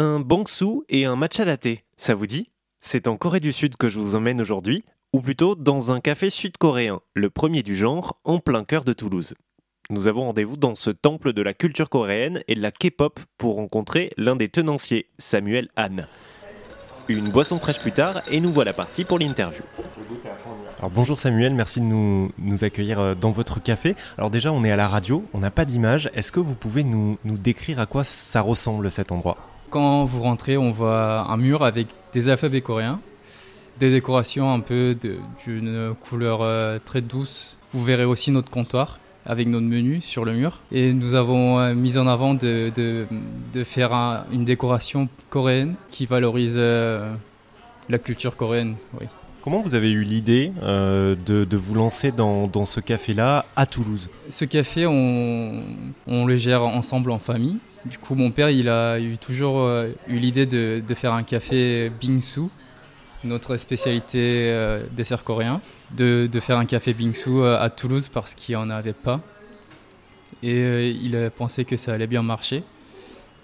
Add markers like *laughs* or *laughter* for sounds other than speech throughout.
Un bangsu et un matcha latte, ça vous dit? C'est en Corée du Sud que je vous emmène aujourd'hui, ou plutôt dans un café sud-coréen, le premier du genre, en plein cœur de Toulouse. Nous avons rendez-vous dans ce temple de la culture coréenne et de la K-pop pour rencontrer l'un des tenanciers, Samuel Han. Une boisson fraîche plus tard et nous voilà partis pour l'interview. Alors bonjour Samuel, merci de nous, accueillir euh, dans votre café. Alors déjà on est à la radio, on n'a pas d'image. Est-ce que vous pouvez nous décrire à quoi ça ressemble cet endroit? Quand vous rentrez, on voit un mur avec des alphabets coréens, des décorations un peu d'une couleur euh, très douce. Vous verrez aussi notre comptoir avec notre menu sur le mur. Et nous avons euh, mis en avant de, de, faire une décoration coréenne qui valorise euh, la culture coréenne. Oui. Comment vous avez eu l'idée euh, de, de, vous lancer dans, dans ce café-là à Toulouse? Ce café, on, on, le gère ensemble en famille. Du coup, mon père, il a eu toujours eu l'idée de, faire un café bingsu, notre spécialité dessert coréen de, faire un café bingsu euh, à Toulouse parce qu'il n'y en avait pas. Et euh, il a que ça allait bien marcher.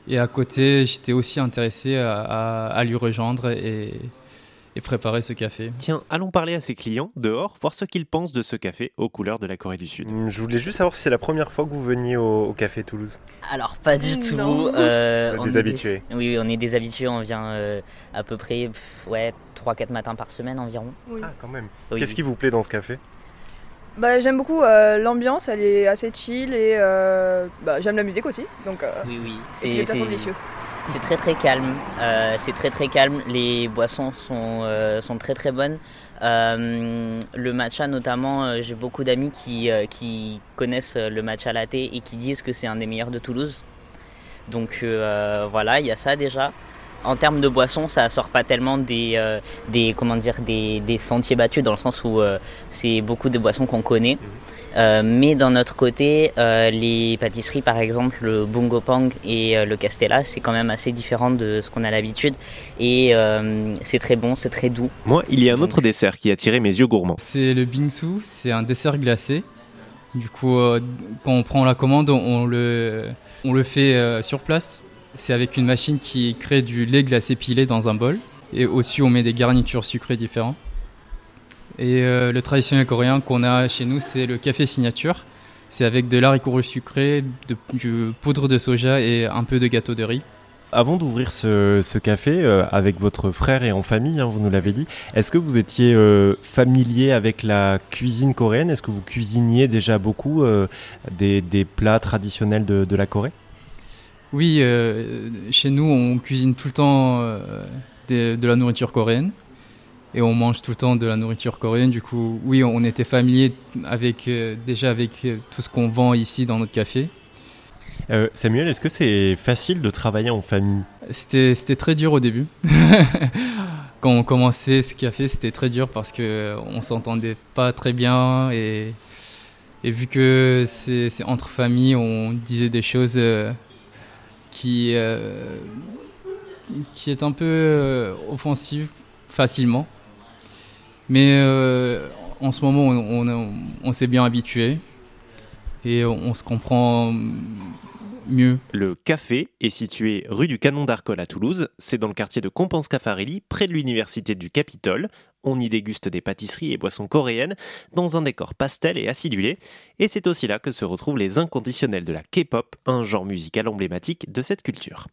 Et à côté, j'étais aussi intéressé à lui rejoindre et, et préparer ce café. Tiens, allons parler à ses clients dehors, voir ce qu'ils pensent de ce café aux couleurs de la Corée du Sud. Hum, je voulais juste savoir si c'est la première fois que vous veniez au, café Toulouse. Alors pas du tout. Euh, *laughs* des habitués. oui, on est des habitués. On vient euh, à peu près ouais 3-4 matins par semaine environ. Ah quand même. Qu'est-ce qui vous plaît dans ce café? Bah, j'aime beaucoup euh, l'ambiance, elle est assez chill et bah, j'aime la musique aussi. Donc, oui, oui. C'est délicieux. C'est très très calme. Euh, c'est très très calme. Les boissons sont, euh, sont très très bonnes. Euh, le matcha notamment, j'ai beaucoup d'amis qui, qui connaissent le matcha latte et qui disent que c'est un des meilleurs de Toulouse. Donc voilà, il y a ça déjà. En termes de boissons, ça sort pas tellement des, des comment dire des, des, sentiers battus dans le sens où c'est beaucoup de boissons qu'on connaît. Euh, mais d'un autre côté, euh, les pâtisseries, par exemple, le Bungo Pang et euh, le Castella, c'est quand même assez différent de ce qu'on a l'habitude. Et c'est très bon, c'est très doux. Moi, il y a un autre dessert qui a attiré mes yeux gourmands. C'est le bingsu, c'est un dessert glacé. Du coup, quand on prend la commande, on le, on le fait sur place. C'est avec une machine qui crée du lait glacé pilé dans un bol. Et aussi, on met des garnitures sucrées différentes. Et euh, le traditionnel coréen qu'on a chez nous, c'est le café signature. C'est avec de l'haricot sucré, de, du poudre de soja et un peu de gâteau de riz. Avant d'ouvrir ce, café euh, avec votre frère et en famille, hein, vous nous l'avez dit, est-ce que vous étiez euh, familier avec la cuisine coréenne? Est-ce que vous cuisiniez déjà beaucoup des, des, plats traditionnels de, de la Corée? Oui, chez nous, on cuisine tout le temps de, de la nourriture coréenne et on mange tout le temps de la nourriture coréenne. Du coup, oui, on était familier avec, euh, déjà avec euh, tout ce qu'on vend ici dans notre café. Euh, Samuel, est-ce que c'est facile de travailler en famille? C'était très dur au début. *laughs* Quand on commençait ce café, c'était très dur parce qu'on ne s'entendait pas très bien. Et, et vu que c'est entre familles, on disait des choses qui, qui est un peu offensives facilement. Mais euh, en ce moment, on, s'est bien habitué et on, se comprend mieux. Le café est situé rue du Canon d'Arcole à Toulouse. C'est dans le quartier de Compense-Cafarelli, près de l'université du Capitole. On y déguste des pâtisseries et boissons coréennes dans un décor pastel et acidulé. Et c'est aussi là que se retrouvent les inconditionnels de la K-pop, un genre musical emblématique de cette culture.